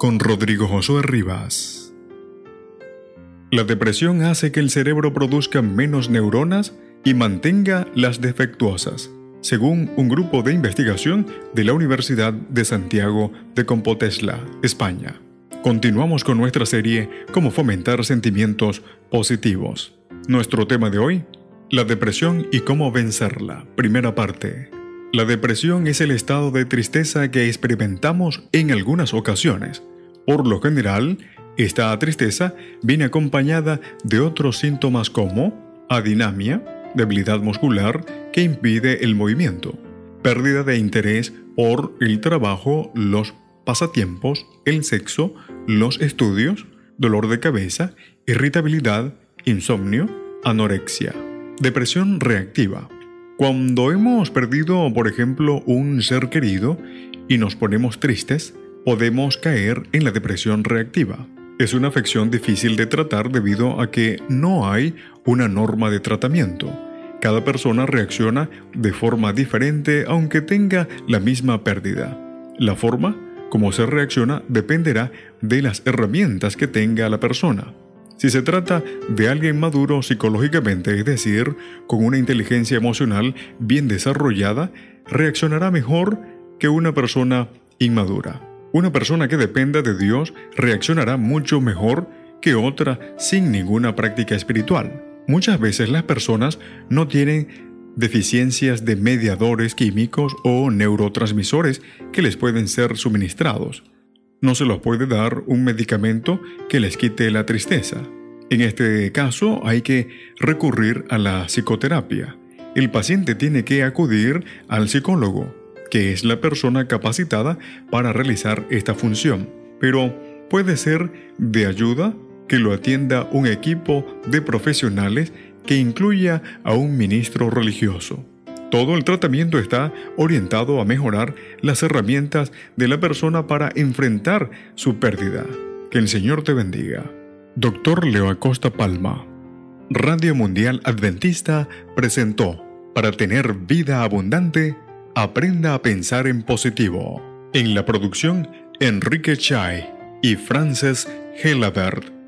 con Rodrigo Josué Rivas. La depresión hace que el cerebro produzca menos neuronas y mantenga las defectuosas, según un grupo de investigación de la Universidad de Santiago de Compotesla, España. Continuamos con nuestra serie Cómo fomentar sentimientos positivos. Nuestro tema de hoy, la depresión y cómo vencerla. Primera parte. La depresión es el estado de tristeza que experimentamos en algunas ocasiones por lo general, esta tristeza viene acompañada de otros síntomas como adinamia, debilidad muscular que impide el movimiento, pérdida de interés por el trabajo, los pasatiempos, el sexo, los estudios, dolor de cabeza, irritabilidad, insomnio, anorexia, depresión reactiva. Cuando hemos perdido, por ejemplo, un ser querido y nos ponemos tristes, podemos caer en la depresión reactiva. Es una afección difícil de tratar debido a que no hay una norma de tratamiento. Cada persona reacciona de forma diferente aunque tenga la misma pérdida. La forma como se reacciona dependerá de las herramientas que tenga la persona. Si se trata de alguien maduro psicológicamente, es decir, con una inteligencia emocional bien desarrollada, reaccionará mejor que una persona inmadura. Una persona que dependa de Dios reaccionará mucho mejor que otra sin ninguna práctica espiritual. Muchas veces las personas no tienen deficiencias de mediadores químicos o neurotransmisores que les pueden ser suministrados. No se los puede dar un medicamento que les quite la tristeza. En este caso hay que recurrir a la psicoterapia. El paciente tiene que acudir al psicólogo que es la persona capacitada para realizar esta función, pero puede ser de ayuda que lo atienda un equipo de profesionales que incluya a un ministro religioso. Todo el tratamiento está orientado a mejorar las herramientas de la persona para enfrentar su pérdida. Que el Señor te bendiga. Doctor Leo Acosta Palma. Radio Mundial Adventista presentó, para tener vida abundante, Aprenda a pensar en positivo. En la producción, Enrique Chai y Frances Helabert.